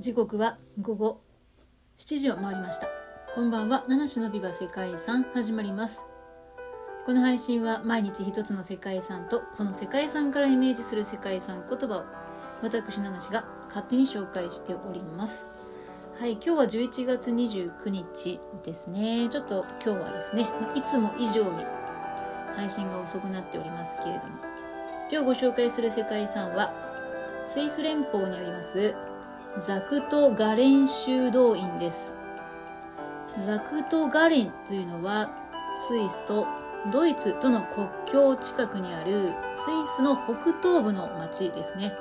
時刻は午後7時を回りました。こんばんは。七種のビバ世界遺産。始まります。この配信は毎日一つの世界遺産とその世界遺産からイメージする世界遺産言葉を私七種が勝手に紹介しております。はい今日は11月29日ですね。ちょっと今日はですねいつも以上に配信が遅くなっておりますけれども今日ご紹介する世界遺産はスイス連邦にありますザクト・ガレン修道院です。ザクト・ガレンというのはスイスとドイツとの国境近くにあるスイスの北東部の町ですね。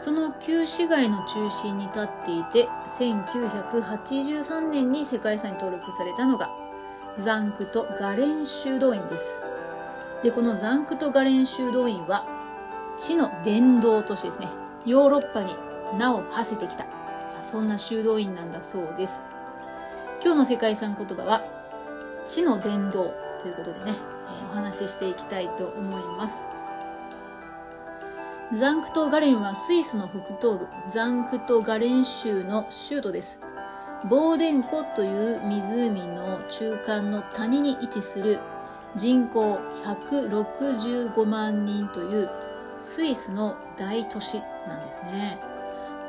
その旧市街の中心に立っていて1983年に世界遺産に登録されたのがザンクト・ガレン修道院です。でこのザンクト・ガレン修道院は知の殿堂としてですね。ヨーロッパに名を馳せてきた。そんな修道院なんだそうです。今日の世界遺産言葉は知の殿堂ということでね、え、お話ししていきたいと思います。ザンクトガレンはスイスの北東部ザンクトガレン州の州都です。ボーデン湖という湖の中間の谷に位置する人口165万人というスイスの大都市なんですね。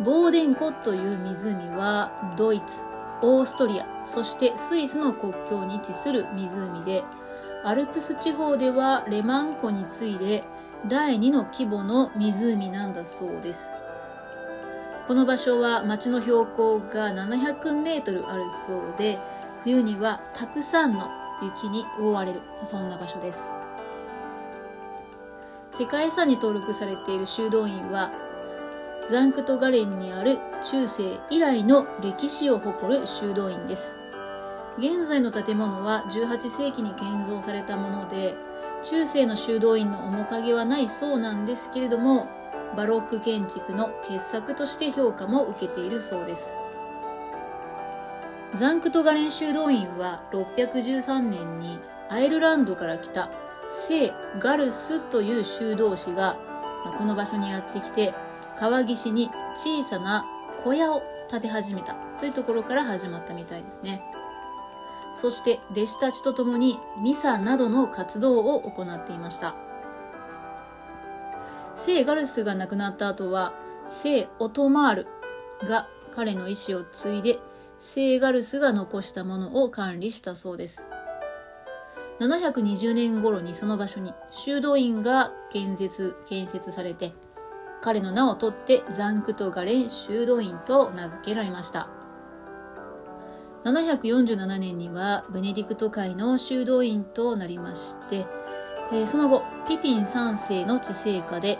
ボーデン湖という湖はドイツ、オーストリア、そしてスイスの国境に位置する湖で、アルプス地方ではレマン湖に次いで第2の規模の湖なんだそうです。この場所は町の標高が700メートルあるそうで、冬にはたくさんの雪に覆われる、そんな場所です。世界遺産に登録されている修道院はザンクトガレンにある中世以来の歴史を誇る修道院です。現在の建物は18世紀に建造されたもので、中世の修道院の面影はないそうなんですけれども、バロック建築の傑作として評価も受けているそうです。ザンクトガレン修道院は613年にアイルランドから来た聖ガルスという修道士がこの場所にやってきて川岸に小さな小屋を建て始めたというところから始まったみたいですね。そして弟子たちと共にミサなどの活動を行っていました。聖ガルスが亡くなった後は、聖オトマールが彼の意思を継いで、聖ガルスが残したものを管理したそうです。720年頃にその場所に修道院が建設、建設されて、彼の名を取ってザンクトガレン修道院と名付けられました。747年にはベネディクト会の修道院となりまして、え、その後、ピピン3世の治世下で、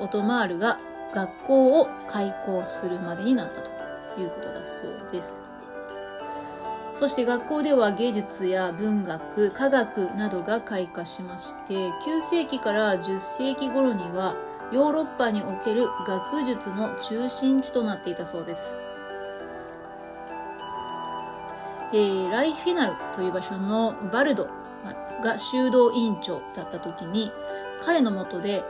オトマールが学校を開校するまでになったということだそうです。そして学校では芸術や文学、科学などが開花しまして、9世紀から10世紀頃にはヨーロッパにおける学術の中心地となっていたそうです。えー、ライフィナウという場所のバルドが修道院長だった時に、彼のもとで、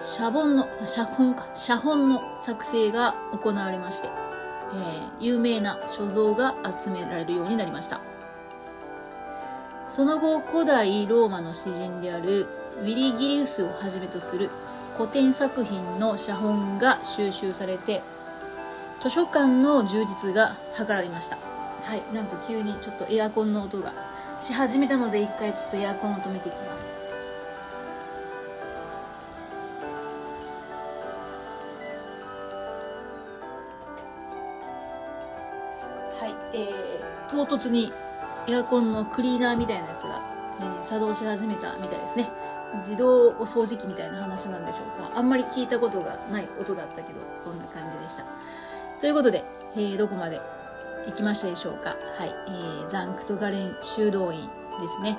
シャボンの、写本か、写本の作成が行われまして、えー、有名な所蔵が集められるようになりました。その後、古代ローマの詩人であるウィリギリウスをはじめとする古典作品の写本が収集されて図書館の充実が図られました。はいなんか急にちょっとエアコンの音がし始めたので一回ちょっとエアコンを止めていきます。はいえー、唐突にエアコンのクリーナーみたいなやつが、え、作動し始めたみたいですね自動お掃除機みたいな話なんでしょうか。あんまり聞いたことがない音だったけど、そんな感じでした。ということで、えー、どこまで行きましたでしょうか。はい。えー、ザンクトガレン修道院ですね。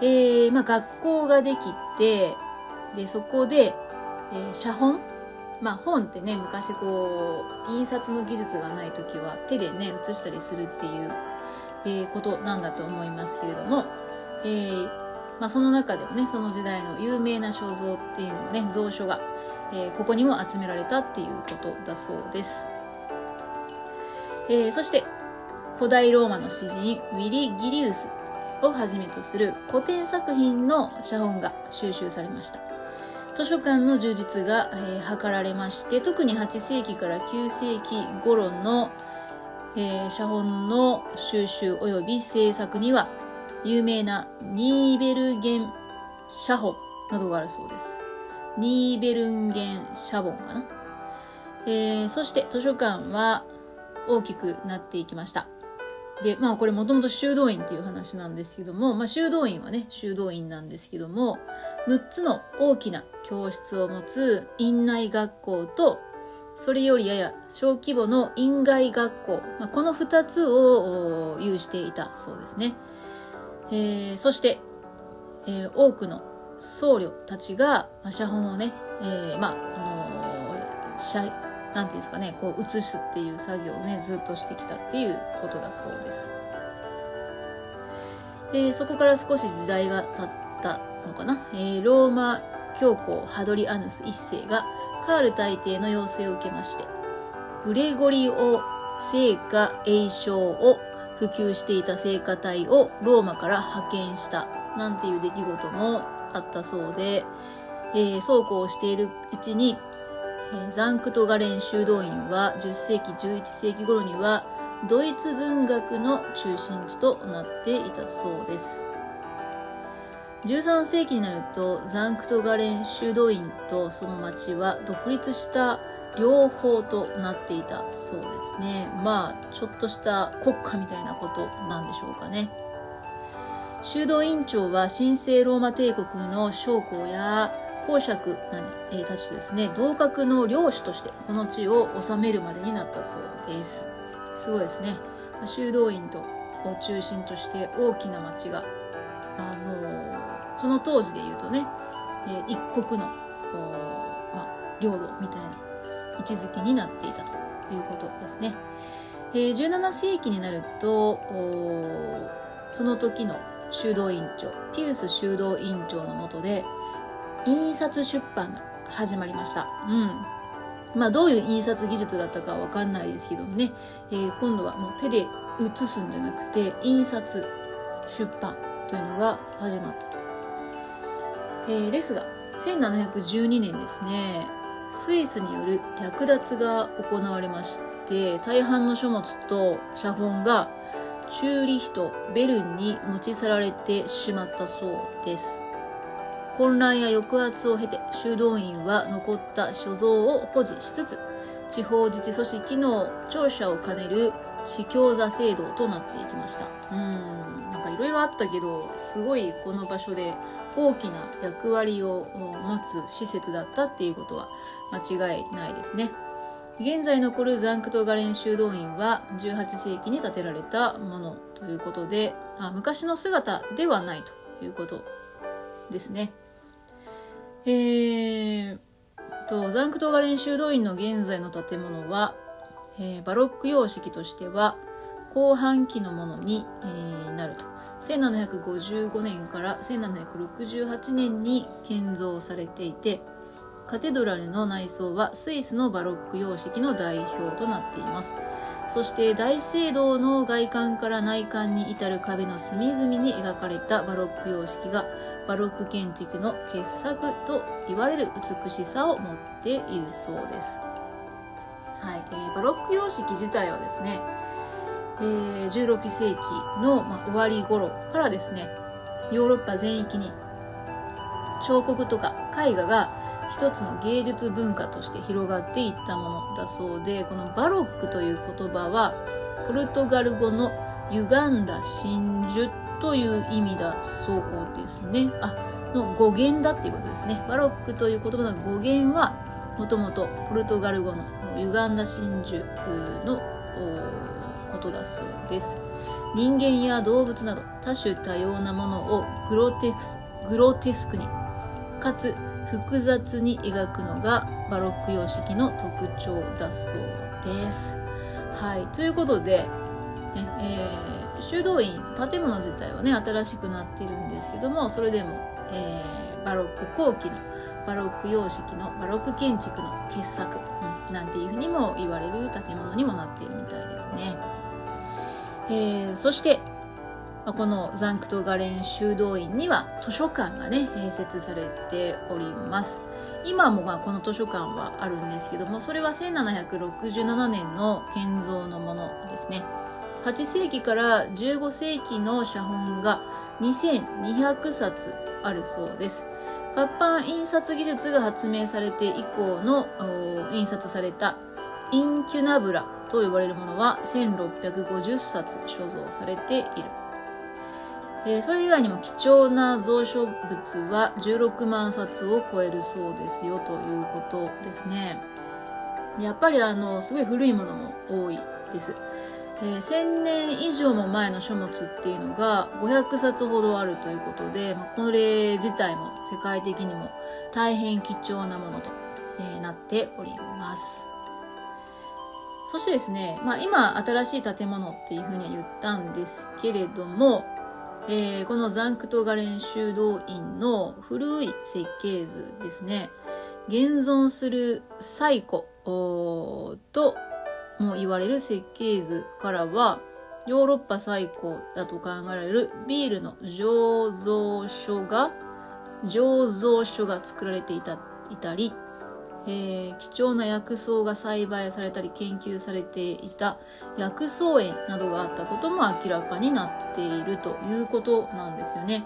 えー、まあ学校ができて、で、そこで、えー、写本？まあ本ってね、昔こう、印刷の技術がない時は手でね、写したりするっていう、え、ことなんだと思いますけれども、えー、まあ、その中でもね、その時代の有名な肖像っていうのがね、蔵書が、えー、ここにも集められたっていうことだそうです。えー、そして古代ローマの詩人ウィリ・ギリウスをはじめとする古典作品の写本が収集されました図書館の充実が、えー、図られまして特に8世紀から9世紀頃の、えー、写本の収集及び制作には有名なニーベルゲン写本などがあるそうです。ニーベルンゲン写本かな、えー、そして図書館は大きくなっていきました。で、まあこれもともと修道院っていう話なんですけども、まあ修道院はね、修道院なんですけども、6つの大きな教室を持つ院内学校と、それよりやや小規模の院外学校、まあ、この2つを有していたそうですね。えー、そして、えー、多くの僧侶たちが、まあ、写本をね、えー、まあ、あのー、なんていうんですかね、こう写すっていう作業をね、ずっとしてきたっていうことだそうです。えー、そこから少し時代が経ったのかな、えー、ローマ教皇ハドリアヌス一世がカール大帝の要請を受けまして、グレゴリオ聖歌栄唱を普及していた聖歌隊をローマから派遣したなんていう出来事もあったそうで、えー、そうこうしているうちにえザンクトガレン修道院は10世紀11世紀頃にはドイツ文学の中心地となっていたそうです。13世紀になるとザンクトガレン修道院とその町は独立した両方となっていたそうですねまあちょっとした国家みたいなことなんでしょうかね修道院長は神聖ローマ帝国の将校や公爵たちとですね、同格の領主としてこの地を治めるまでになったそうです。すごいですね。修道院とを中心として大きな町が、あのその当時で言うとね、一国の、ま、領土みたいな位置づけになっていたということですね。えー、17世紀になると、その時の修道院長、ピウス修道院長のもとで、印刷出版が始まりました。うん。まあどういう印刷技術だったかわかんないですけどもね、えー、今度はもう手で写すんじゃなくて、印刷、出版というのが始まったと。えー、ですが、1712年ですね、スイスによる略奪が行われまして、大半の書物と写本がチューリヒとベルンに持ち去られてしまったそうです。混乱や抑圧を経て修道院は残った所蔵を保持しつつ地方自治組織の庁舎を兼ねる司教座制度となっていきましたうんろいろあったけどすごいこの場所で大きな役割を持つ施設だったっていうことは間違いないですね。現在残るザンクトガレン修道院は18世紀に建てられたものということであ昔の姿ではないということですね。えー、と、ザンクトガレン修道院の現在の建物は、えー、バロック様式としては後半期のものに、えー、なると。1755年から1768年に建造されていて、カテドラルの内装はスイスのバロック様式の代表となっています。そして大聖堂の外観から内観に至る壁の隅々に描かれたバロック様式がバロック建築の傑作と言われる美しさを持っているそうです。はい、えー、バロック様式自体はですね、えー、16世紀の、まあ、終わり頃からですね、ヨーロッパ全域に彫刻とか絵画が一つの芸術文化として広がっていったものだそうで、このバロックという言葉は、ポルトガル語の歪んだ真珠という意味だそうですね。あ、の語源だっていうことですね。バロックという言葉の語源は、もともとポルトガル語の歪んだ真珠のことだそうです。人間や動物など多種多様なものをグロテスグロテスクに、かつ複雑に描くのがバロック様式の特徴だそうです。はい。ということで、ね、えー、修道院、建物自体はね、新しくなっているんですけども、それでも、えー、バロック後期のバロック様式のバロック建築の傑作、うん、なんていうふうにも言われる建物にもなっているみたいですね。えー、そしてこのザンクトガレン修道院には図書館がね併設されております。今もまあこの図書館はあるんですけどもそれは1767年の建造のものですね。8世紀から15世紀の写本が2200冊あるそうです。活版印刷技術が発明されて以降の印刷されたインキュナブラ。と呼ばれるものは1650冊所蔵されているえー、それ以外にも貴重な蔵書物は16万冊を超えるそうですよということですね。やっぱりあの、すごい古いものも多いです。えー、1000年以上も前の書物っていうのが500冊ほどあるということで、まあ、これ自体も世界的にも大変貴重なものと、えー、なっております。そしてですね、まあ、今新しい建物っていうふうには言ったんですけれども、えー、このザンクトガレン修道院の古い設計図ですね。現存する最古とも言われる設計図からはヨーロッパ最古だと考えられるビールの醸造所が醸造所が作られていたいたりえー、貴重な薬草が栽培されたり研究されていた薬草園などがあったことも明らかになっているということなんですよね。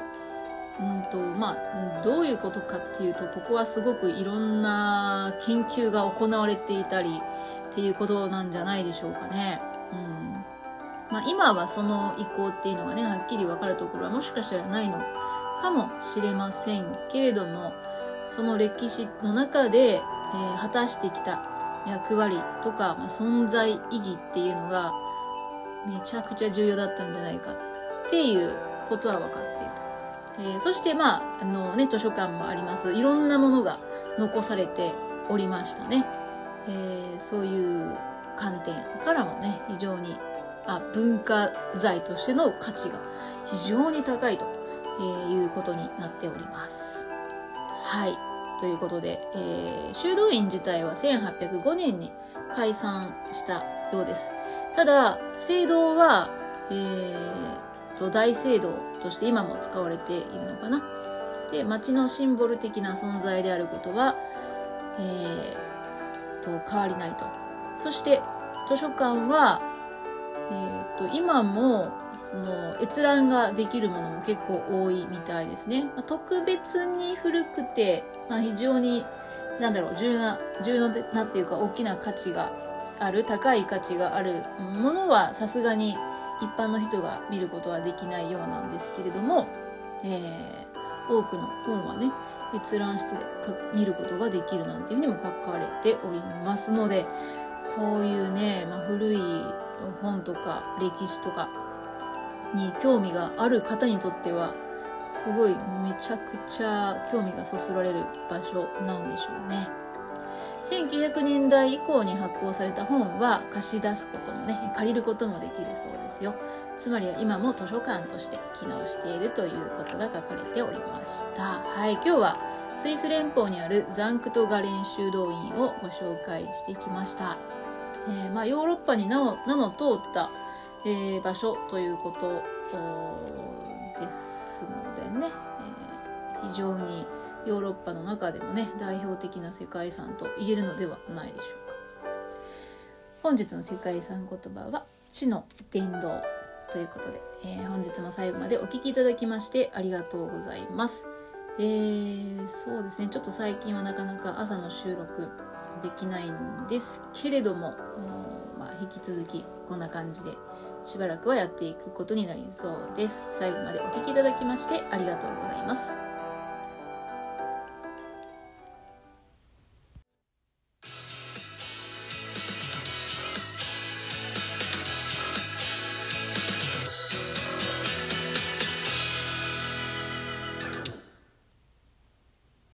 うんとまあ、どういうことかっていうとここはすごくいろんな研究が行われていたりっていうことなんじゃないでしょうかね。うんまあ、今はその意向っていうのがねはっきり分かるところはもしかしたらないのかもしれませんけれどもその歴史の中でえー、果たしてきた役割とか、まあ、存在意義っていうのがめちゃくちゃ重要だったんじゃないかっていうことは分かっていると。えー、そしてまあ、あのね、図書館もあります。いろんなものが残されておりましたね。えー、そういう観点からもね、非常にあ文化財としての価値が非常に高いということになっております。はい。ということで、えー、修道院自体は1805年に解散したようです。ただ、聖堂は、えー、と大聖堂として今も使われているのかな。で、町のシンボル的な存在であることは、えー、と変わりないと。そして、図書館は、えー、と今もその閲覧ができるものも結構多いみたいですね。まあ、特別に古くて、まあ、非常に、なんだろう、重要な、重要なっていうか大きな価値がある、高い価値があるものはさすがに一般の人が見ることはできないようなんですけれども、えー、多くの本はね、閲覧室で見ることができるなんていうふうにも書かれておりますので、こういうね、まあ、古い本とか歴史とかに興味がある方にとってはすごいめちゃくちゃ興味がそそられる場所なんでしょうね。1900年代以降に発行された本は貸し出すこともね借りることもできるそうですよ。つまりは今も図書館として機能しているということが書かれておりました。はい今日はスイス連邦にあるザンクトガレン修道院をご紹介してきました、えー、まあ、ヨーロッパに名の名の通ったえー、場所ということですのでね、えー、非常にヨーロッパの中でもね代表的な世界遺産と言えるのではないでしょうか。本日の世界遺産言葉は地の伝道ということで、えー、本日も最後までお聴きいただきましてありがとうございます。えー、そうですねちょっと最近はなかなか朝の収録できないんですけれども、まあ、引き続きこんな感じでしばらくはやっていくことになりそうです。最後までお聴きいただきましてありがとうございます。